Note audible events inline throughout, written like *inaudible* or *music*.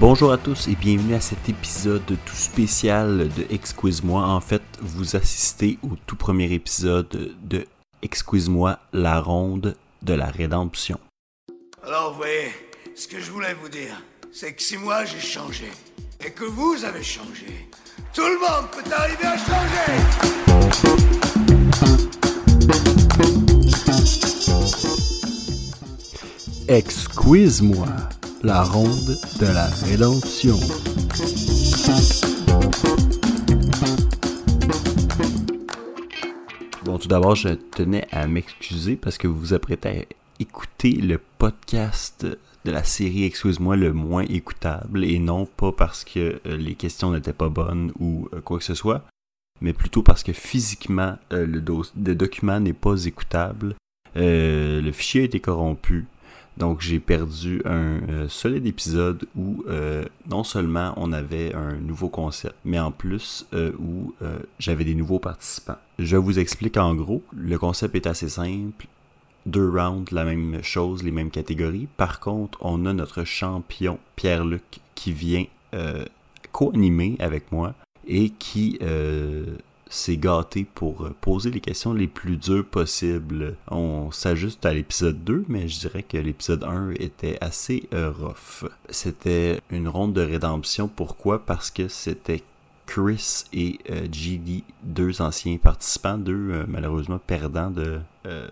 Bonjour à tous et bienvenue à cet épisode tout spécial de Exquise-moi. En fait, vous assistez au tout premier épisode de Exquise-moi, la ronde de la rédemption. Alors, vous voyez, ce que je voulais vous dire, c'est que si moi j'ai changé, et que vous avez changé, tout le monde peut arriver à changer Exquise-moi, la ronde de la rédemption. Bon, tout d'abord, je tenais à m'excuser parce que vous vous apprêtez à écouter le podcast de la série Excuse-moi le moins écoutable et non pas parce que euh, les questions n'étaient pas bonnes ou euh, quoi que ce soit, mais plutôt parce que physiquement euh, le, document n'est pas écoutable. Le fichier a été corrompu. Donc j'ai perdu un euh, solide épisode où euh, non seulement on avait un nouveau concept, mais en plus euh, où euh, j'avais des nouveaux participants. Je vous explique en gros, le concept est assez simple. Deux rounds, la même chose, les mêmes catégories. Par contre, on a notre champion Pierre-Luc qui vient co-animer avec moi et qui s'est gâté pour euh, poser les questions les plus dures possibles. On s'ajuste à l'épisode 2, mais je dirais que l'épisode 1 était assez euh, rough. C'était une ronde de rédemption. Pourquoi? Parce que c'était Chris et euh, GD, deux anciens participants, deux malheureusement perdants de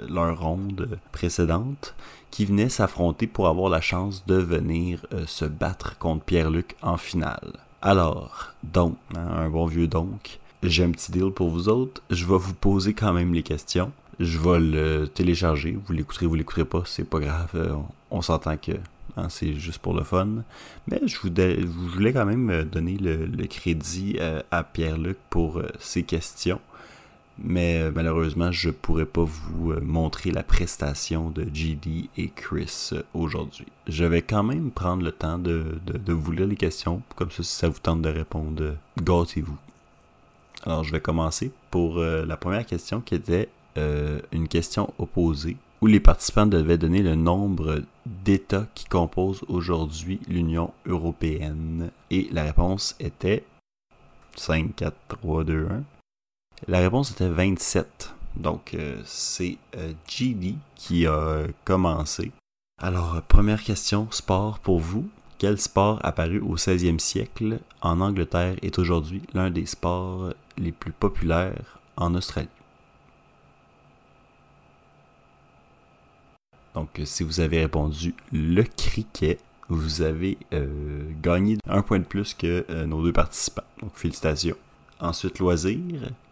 leur ronde précédente, qui venaient s'affronter pour avoir la chance de venir se battre contre Pierre-Luc en finale. Alors, donc, hein, un bon vieux donc, j'ai un petit deal pour vous autres. Je vais vous poser quand même les questions. Je vais le télécharger. Vous l'écouterez, vous l'écouterez pas, c'est pas grave. Euh, on s'entend que hein, c'est juste pour le fun. Mais je je voulais quand même euh, donner le, crédit euh, à Pierre-Luc pour ses questions. Mais malheureusement, je pourrais pas vous montrer la prestation de GD et Chris aujourd'hui. Je vais quand même prendre le temps de, de- vous lire les questions. Comme ça, si ça vous tente de répondre, gâtez-vous. Alors, je vais commencer pour euh, la première question qui était euh, une question opposée où les participants devaient donner le nombre d'États qui composent aujourd'hui l'Union européenne. Et la réponse était 5, 4, 3, 2, 1. La réponse était 27. Donc, euh, c'est GD qui a commencé. Alors, première question, sport pour vous. Quel sport apparu au 16e siècle en Angleterre est aujourd'hui l'un des sports les plus populaires en Australie? Donc, si vous avez répondu le cricket, vous avez euh, gagné un point de plus que euh, nos deux participants. Donc, félicitations. Ensuite, loisir.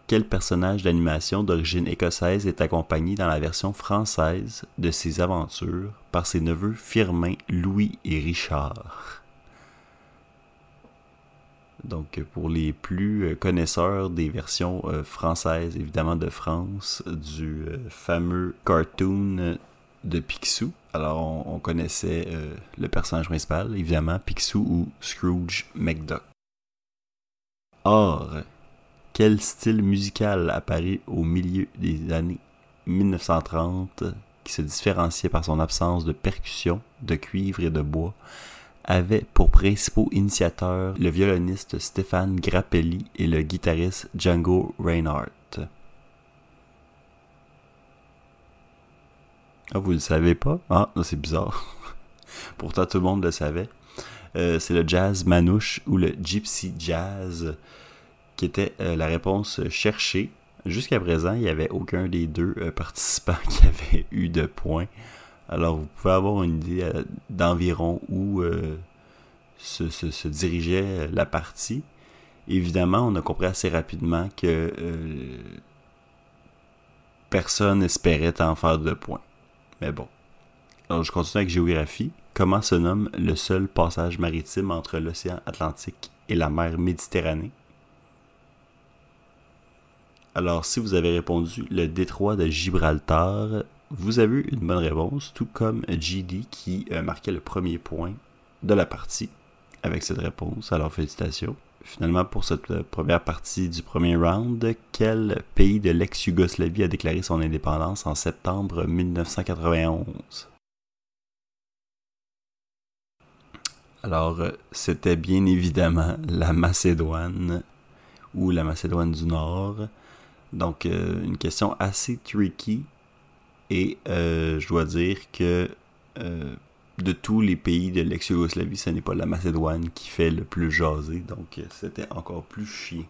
Quel personnage d'animation d'origine écossaise est accompagné dans la version française de ses aventures par ses neveux Firmin, Louis et Richard? Donc, pour les plus euh, connaisseurs des versions euh, françaises, évidemment de France, du euh, fameux cartoon de Picsou. Alors, on, on connaissait le personnage principal, évidemment, Picsou ou Scrooge McDuck. Or, quel style musical apparait au milieu des années 1930 qui se différenciait par son absence de percussion, de cuivre et de bois, avait pour principaux initiateurs le violoniste Stéphane Grappelli et le guitariste Django Reinhardt. Ah, vous le savez pas? Ah, c'est bizarre. *laughs* Pourtant, tout le monde le savait. Euh, c'est le jazz manouche ou le gypsy jazz qui était euh, la réponse cherchée. Jusqu'à présent, il n'y avait aucun des deux euh, participants *laughs* qui avait eu de points. Alors, vous pouvez avoir une idée euh, d'environ où se, dirigeait la partie. Évidemment, on a compris assez rapidement que personne espérait en faire de points. Mais bon. Alors, je continue avec géographie. comment se nomme le seul passage maritime entre l'océan Atlantique et la mer Méditerranée? Alors, si vous avez répondu le détroit de Gibraltar, vous avez eu une bonne réponse, tout comme GD qui euh, marquait le premier point de la partie avec cette réponse. Alors, félicitations. Finalement, pour cette euh, première partie du premier round, quel pays de l'ex-Yougoslavie a déclaré son indépendance en septembre 1991 Alors, euh, c'était bien évidemment la Macédoine ou la Macédoine du Nord. Donc, euh, une question assez tricky. Et je dois dire que de tous les pays de l'ex-Yougoslavie, ce n'est pas la Macédoine qui fait le plus jaser, donc euh, c'était encore plus chiant.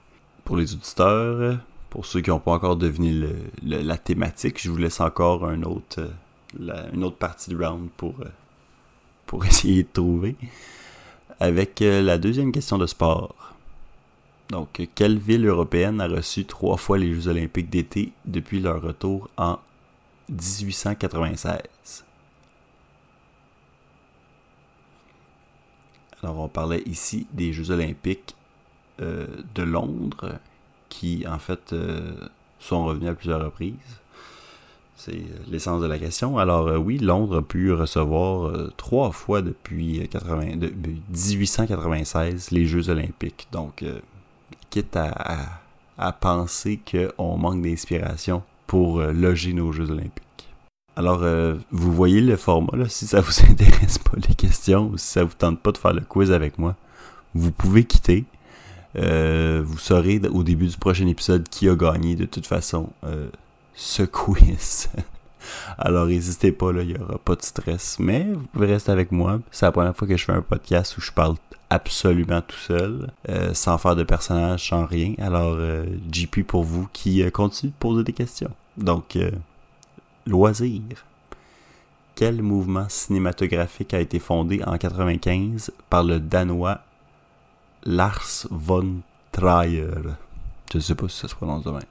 Pour les auditeurs, pour ceux qui n'ont pas encore deviné la thématique, je vous laisse encore autre, euh, une autre partie du round pour, euh, pour *laughs* essayer de trouver. Avec la deuxième question de sport. Donc, quelle ville européenne a reçu trois fois les Jeux olympiques d'été depuis leur retour en 1896 Alors, on parlait ici des Jeux olympiques euh, de Londres, qui en fait euh, sont revenus à plusieurs reprises. C'est euh, l'essence de la question. Alors oui, Londres a pu recevoir trois fois depuis 80, 1896 les Jeux olympiques. Donc, quitte à, à penser qu'on manque d'inspiration pour loger nos Jeux olympiques. Alors, euh, vous voyez le format, là, si ça vous *laughs* intéresse pas les questions ou si ça vous tente pas de faire le quiz avec moi, vous pouvez quitter. Euh, vous saurez au début du prochain épisode qui a gagné de toute façon euh, ce *laughs* quiz. Alors n'hésitez pas, il n'y aura pas de stress. Mais vous pouvez rester avec moi. C'est la première fois que je fais un podcast où je parle absolument tout seul, sans faire de personnage, sans rien. Alors JP pour vous qui continue de poser des questions. Donc Loisir. Quel mouvement cinématographique a été fondé en 1995 par le Danois Lars von Trier? Je ne sais pas si ça se prononce de même.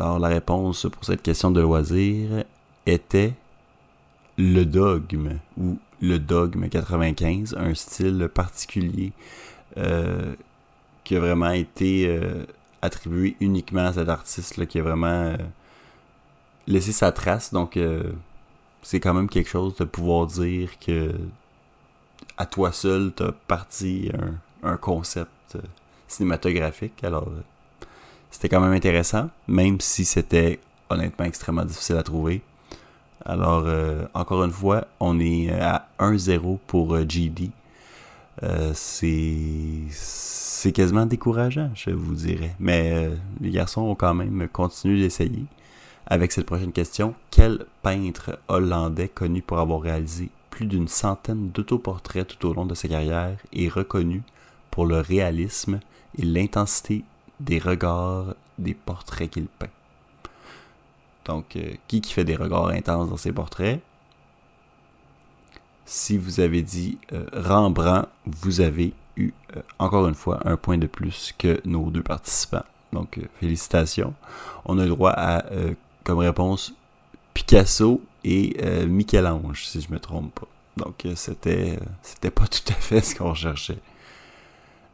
Alors la réponse pour cette question de loisir était le dogme ou le dogme 95, un style particulier euh, qui a vraiment été euh, attribué uniquement à cet artiste qui a vraiment euh, laissé sa trace. Donc, c'est quand même quelque chose de pouvoir dire que à toi seul, tu as parti un, concept cinématographique. Alors, c'était quand même intéressant, même si c'était honnêtement extrêmement difficile à trouver. Alors, encore une fois, on est à 1-0 pour GD. c'est quasiment décourageant, je vous dirais. Mais euh, les garçons ont quand même continué d'essayer. Avec cette prochaine question, quel peintre hollandais connu pour avoir réalisé plus d'une centaine d'autoportraits tout au long de sa carrière est reconnu pour le réalisme et l'intensité des regards des portraits qu'il peint? Donc, euh, qui qui fait des regards intenses dans ses portraits? Si vous avez dit euh, Rembrandt, vous avez eu, euh, encore une fois, un point de plus que nos deux participants. Donc, félicitations. On a le droit à, comme réponse, Picasso et Michel-Ange, si je me trompe pas. Donc, c'était, c'était pas tout à fait ce qu'on cherchait.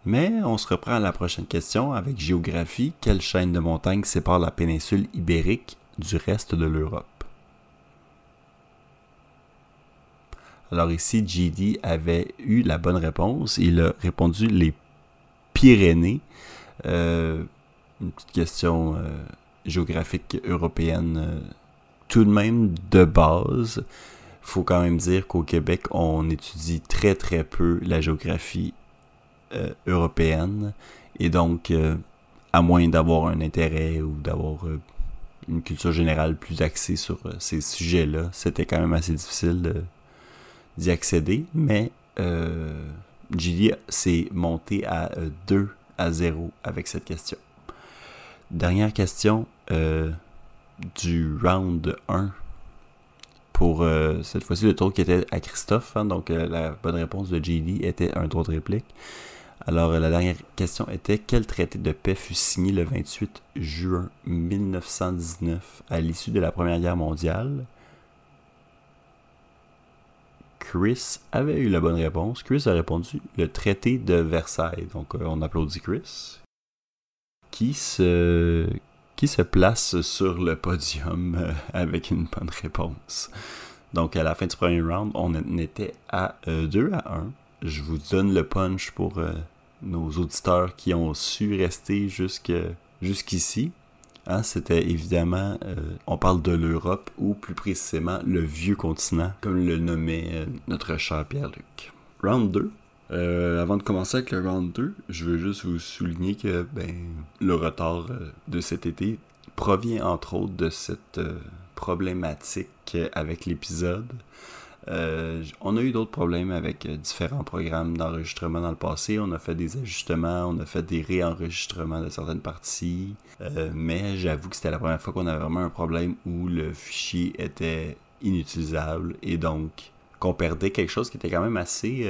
Mais on se reprend à la prochaine question avec géographie. Quelle chaîne de montagnes sépare la péninsule ibérique du reste de l'Europe? Alors ici, GD avait eu la bonne réponse. Il a répondu les Pyrénées. Euh, une petite question euh, géographique européenne euh, tout de même de base. Il faut quand même dire qu'au Québec, on étudie très très peu la géographie européenne. Et donc, à moins d'avoir un intérêt ou d'avoir une culture générale plus axée sur ces sujets-là, c'était quand même assez difficile d'y accéder, mais euh, s'est monté à 2 euh, à 0 avec cette question. Dernière question euh, du round 1 pour euh, cette fois-ci le tour qui était à Christophe. Hein, donc la bonne réponse de JD était un droit de réplique. Alors la dernière question était quel traité de paix fut signé le 28 juin 1919 à l'issue de la Première Guerre mondiale? Chris avait eu la bonne réponse. Chris a répondu le traité de Versailles. Donc euh, on applaudit Chris. Qui se, qui se place sur le podium euh, avec une bonne réponse. Donc à la fin du premier round, on était à 2 à 1. Je vous donne le punch pour nos auditeurs qui ont su rester jusqu'ici. Hein, c'était évidemment, euh, on parle de l'Europe, ou plus précisément le vieux continent, comme le nommait euh, notre cher Pierre-Luc. Round 2. Euh, avant de commencer avec le round 2, je veux juste vous souligner que ben, le retard de cet été provient entre autres de cette problématique avec l'épisode. Euh, on a eu d'autres problèmes avec euh, différents programmes d'enregistrement dans le passé. On a fait des ajustements, on a fait des réenregistrements de certaines parties. Euh, mais j'avoue que c'était la première fois qu'on avait vraiment un problème où le fichier était inutilisable et donc qu'on perdait quelque chose qui était quand même assez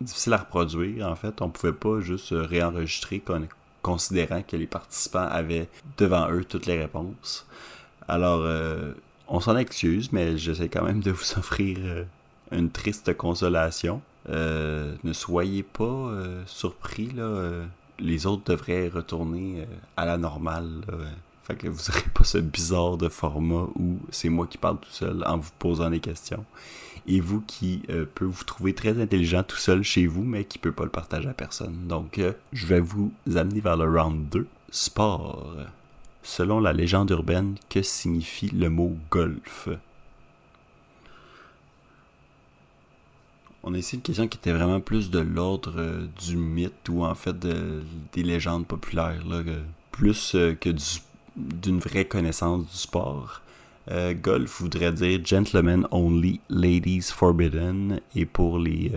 difficile à reproduire. En fait, on pouvait pas juste réenregistrer considérant que les participants avaient devant eux toutes les réponses. Alors, on s'en excuse, mais j'essaie quand même de vous *laughs* offrir euh, une triste consolation. Euh, ne soyez pas euh, surpris, là. les autres devraient retourner à la normale. Fait que vous n'aurez pas ce bizarre de format où c'est moi qui parle tout seul en vous posant des questions. Et vous qui peut vous trouver très intelligent tout seul chez vous, mais qui peut pas le partager à personne. Donc, je vais vous amener vers le round 2. Sport. Selon la légende urbaine, que signifie le mot golf On a ici une question qui était vraiment plus de l'ordre euh, du mythe ou en fait des légendes populaires, plus euh, que d'une vraie connaissance du sport. Euh, golf voudrait dire gentlemen only, ladies forbidden, et pour les,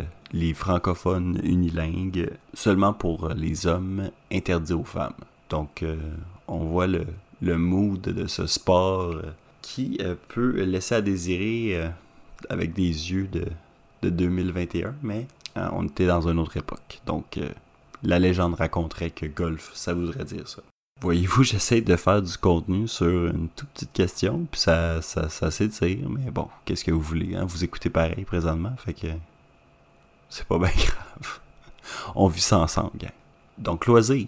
francophones unilingues, seulement pour les hommes, interdit aux femmes. Donc, on voit le, le mood de ce sport euh, qui euh, peut laisser à désirer euh, avec des yeux de, de 2021, mais on était dans une autre époque. Donc, la légende raconterait que golf, ça voudrait dire ça. Voyez-vous, *laughs* j'essaie de faire du contenu sur une toute petite question, puis ça, ça, ça s'étire, mais bon, qu'est-ce que vous voulez, hein? Vous écoutez pareil présentement, fait que c'est pas bien *laughs* grave. On vit ça ensemble, gang. Donc, loisir.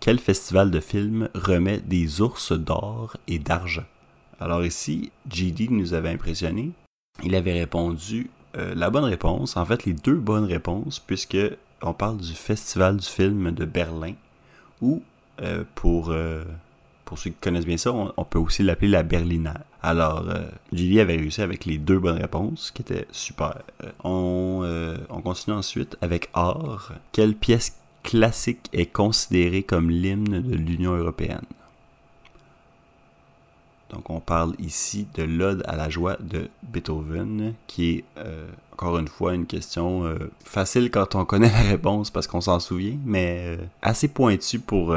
Quel festival de films remet des ours d'or et d'argent? Alors ici, JD nous avait impressionné. Il avait répondu euh, la bonne réponse, en fait les deux bonnes réponses, puisque on parle du festival du film de Berlin, ou euh, pour, euh, pour ceux qui connaissent bien ça, on, peut aussi l'appeler la Berlinaire. Alors, JD avait réussi avec les deux bonnes réponses, qui étaient super. on, on continue ensuite avec art. Quelle pièce classique est considéré comme l'hymne de l'Union européenne. Donc on parle ici de l'Ode à la joie de Beethoven, qui est euh, encore une fois une question euh, facile quand on connaît la réponse parce qu'on s'en souvient, mais euh, assez pointue pour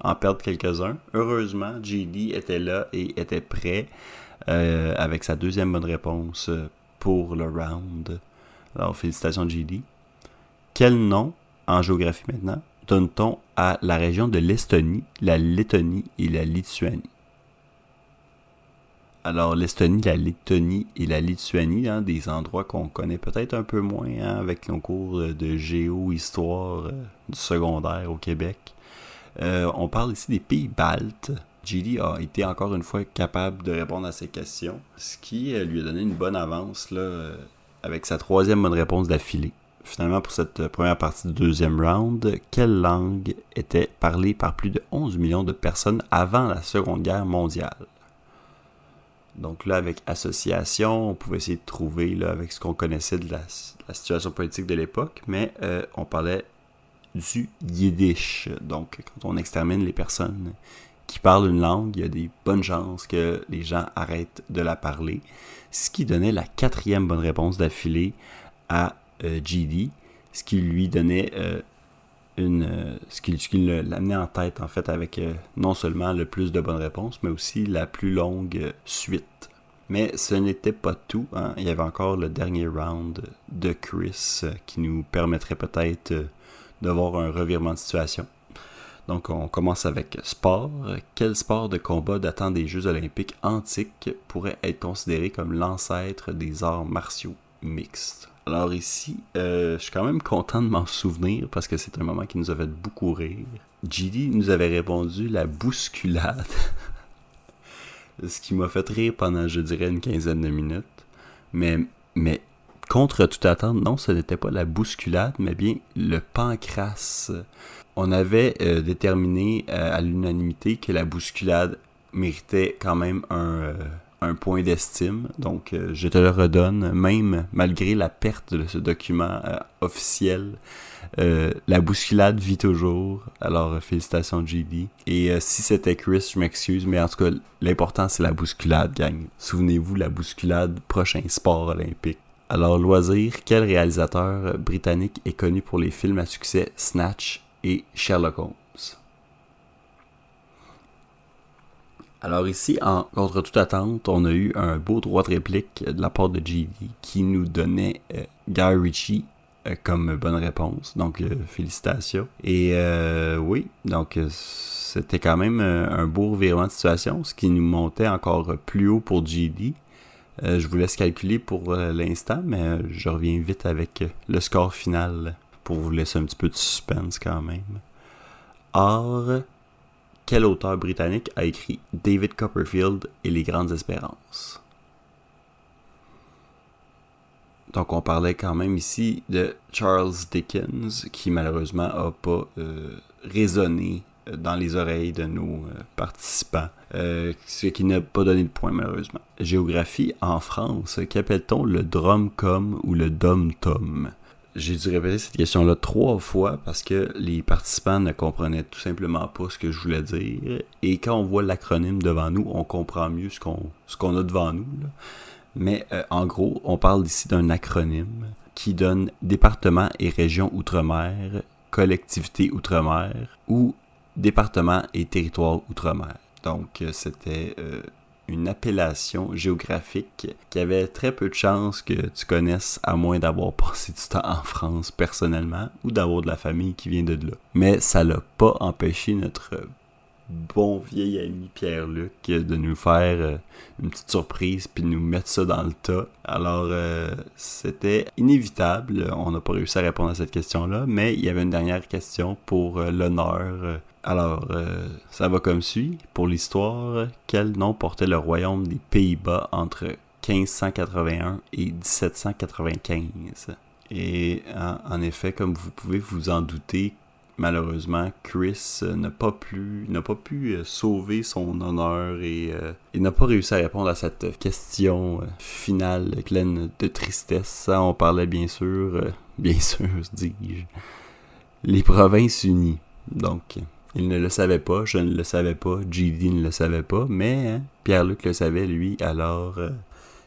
en perdre quelques-uns. Heureusement, JD était là et était prêt avec sa deuxième bonne réponse pour le round. Alors félicitations JD. Quel nom en géographie maintenant, donne-t-on à la région de l'Estonie, la Lettonie et la Lituanie? Alors, l'Estonie, la Lettonie et la Lituanie, hein, des endroits qu'on connaît peut-être un peu moins hein, avec nos cours de géo-histoire euh, du secondaire au Québec. Euh, on parle ici des pays baltes. JD a été encore une fois capable de répondre à ces questions, ce qui euh, lui a donné une bonne avance avec sa troisième bonne réponse d'affilée finalement, pour cette première partie du deuxième round, quelle langue était parlée par plus de 11 millions de personnes avant la Seconde Guerre mondiale? Donc là, avec association, on pouvait essayer de trouver, là, avec ce qu'on connaissait de la, situation politique de l'époque, mais euh, on parlait du yiddish. Donc, quand on extermine les personnes qui parlent une langue, il y a des bonnes chances que les gens arrêtent de la parler. Ce qui donnait la quatrième bonne réponse d'affilée à GD, ce qui lui donnait euh, une, euh, ce qui, l'amenait en tête en fait avec non seulement le plus de bonnes réponses, mais aussi la plus longue suite. Mais ce n'était pas tout. Hein. Il y avait encore le dernier round de Chris qui nous permettrait peut-être de voir un revirement de situation. Donc on commence avec sport. Quel sport de combat datant des Jeux olympiques antiques pourrait être considéré comme l'ancêtre des arts martiaux mixte. Alors ici, euh, je suis quand même content de m'en souvenir parce que c'est un moment qui nous a fait beaucoup rire. GD nous avait répondu la bousculade. *laughs* Ce qui m'a fait rire pendant, je dirais, une quinzaine de minutes. Mais, mais contre toute attente, non, ce n'était pas la bousculade, mais bien le pancras. On avait euh, déterminé euh, à l'unanimité que la bousculade méritait quand même un, un point d'estime. Donc, je te le redonne, même malgré la perte de ce document officiel. la bousculade vit toujours. Alors, félicitations, JD. Et si c'était Chris, je m'excuse, mais en tout cas, l'important, c'est la bousculade, gang. Souvenez-vous, la bousculade, prochain sport olympique. Alors, loisir, quel réalisateur britannique est connu pour les films à succès Snatch et Sherlock Holmes? Alors ici, en contre toute attente, on a eu un beau droit de réplique de la part de GD qui nous donnait euh, Guy Ritchie euh, comme bonne réponse. Donc, euh, félicitations. Et oui, donc c'était quand même un beau revirement de situation, ce qui nous montait encore plus haut pour. Euh, je vous laisse calculer pour l'instant, mais je reviens vite avec le score final pour vous laisser un petit peu de suspense quand même. Or, quel auteur britannique a écrit David Copperfield et les Grandes Espérances? Donc, on parlait quand même ici de Charles Dickens, qui malheureusement n'a pas résonné dans les oreilles de nos euh, participants, euh, ce qui n'a pas donné de point malheureusement. Géographie en France, qu'appelle-t-on le drum-com ou le dom-tom j'ai dû répéter cette question-là trois fois parce que les participants ne comprenaient tout simplement pas ce que je voulais dire. Et quand on voit l'acronyme devant nous, on comprend mieux ce qu'on a devant nous. Mais euh, en gros, on parle ici d'un acronyme qui donne département et région outre-mer, collectivité outre-mer ou département et territoire outre-mer. Donc, euh, c'était euh, une appellation géographique qui avait très peu de chances que tu connaisses à moins d'avoir *laughs* passé du temps en France personnellement ou d'avoir de la famille qui vient de là. Mais ça l'a pas empêché notre bon vieil ami Pierre-Luc de nous faire euh, une petite surprise puis nous mettre ça dans le tas. Alors, c'était inévitable. On n'a pas réussi à répondre à cette question-là, mais il y avait une dernière question pour l'honneur alors, euh, ça va comme suit. Pour l'histoire, quel nom portait le royaume des Pays-Bas entre 1581 et 1795 Et en, effet, comme vous pouvez vous en douter, malheureusement, Chris n'a pas pu, n'a pas pu euh, sauver son honneur et euh, il n'a pas réussi à répondre à cette question finale pleine de tristesse. Ça, on parlait bien sûr, *laughs* bien sûr, dis-je, les provinces unies. Donc, il ne le savait pas, je ne le savais pas, GD ne le savait pas, mais hein, Pierre-Luc le savait, lui, alors euh,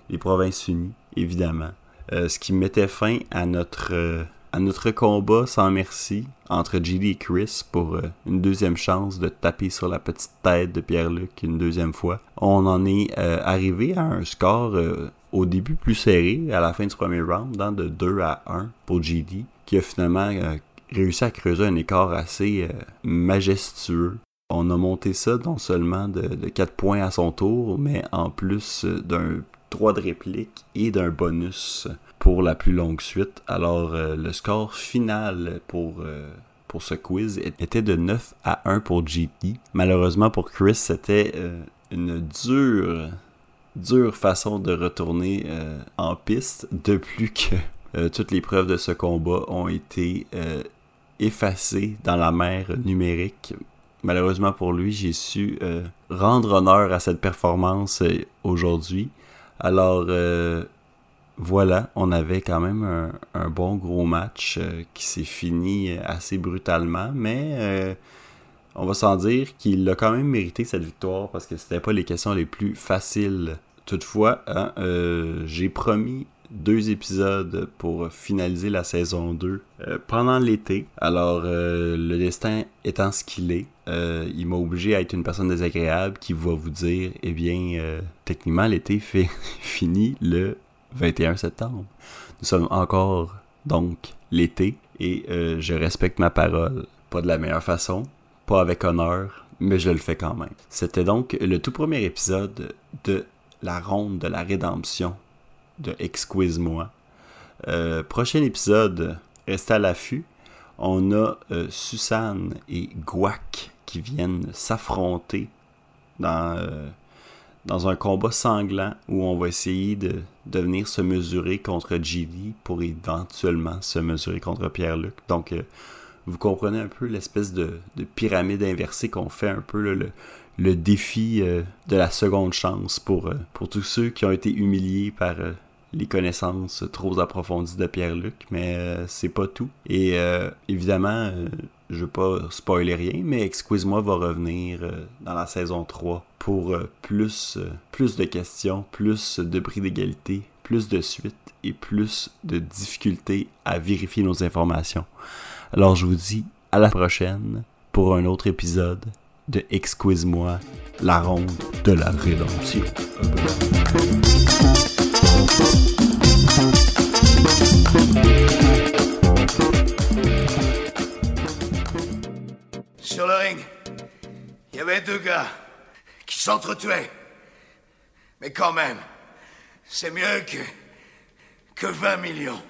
les Provinces-Unies, évidemment. Euh, ce qui mettait fin à notre, euh, à notre combat sans merci entre GD et Chris pour une deuxième chance de taper sur la petite tête de Pierre-Luc une deuxième fois. On en est arrivé à un score au début plus serré, à la fin du premier round, dans de 2 à 1 pour GD, qui a finalement réussi à creuser un écart assez euh, majestueux. On a monté ça non seulement de, 4 points à son tour, mais en plus euh, d'un droit de réplique et d'un bonus pour la plus longue suite. Alors euh, le score final pour, pour ce quiz était de 9 à 1 pour GT. Malheureusement pour Chris, c'était une dure, dure façon de retourner en piste, de plus que toutes les preuves de ce combat ont été effacé dans la mer numérique. Malheureusement pour lui, j'ai su euh, rendre honneur à cette performance euh, aujourd'hui. Alors euh, voilà, on avait quand même un, bon gros match qui s'est fini assez brutalement, mais on va s'en dire qu'il a quand même mérité cette victoire parce que c'était pas les questions les plus faciles. Toutefois, hein, j'ai promis deux épisodes pour finaliser la saison 2 euh, pendant l'été. Alors, euh, le destin étant ce qu'il est, euh, il m'a obligé à être une personne désagréable qui va vous dire, eh bien, techniquement, l'été *laughs* fait fini le 21 septembre. Nous sommes encore, donc, l'été et je respecte ma parole. Pas de la meilleure façon, pas avec honneur, mais je le fais quand même. C'était donc le tout premier épisode de la ronde de la rédemption de Exquise-moi. Euh, prochain épisode, restez à l'affût. On a euh, et Guac qui viennent s'affronter dans, euh, dans un combat sanglant où on va essayer de, venir se mesurer contre Gilly pour éventuellement se mesurer contre Pierre-Luc. Donc, euh, vous comprenez un peu l'espèce de, de pyramide inversée qu'on fait un peu, le, le défi euh, de la seconde chance pour, euh, pour tous ceux qui ont été humiliés par les connaissances trop approfondies de Pierre-Luc, mais c'est pas tout. Et évidemment, je veux pas spoiler rien, mais Excuse-moi va revenir euh, dans la saison 3 pour euh, plus, euh, plus de questions, plus de prix d'égalité, plus de suite et plus de difficultés à vérifier nos informations. Alors je vous dis à la prochaine pour un autre épisode de Excuse-moi, la ronde de la rédemption. Avait deux gars qui s'entretuaient. Mais quand même, c'est mieux que. que 20 millions.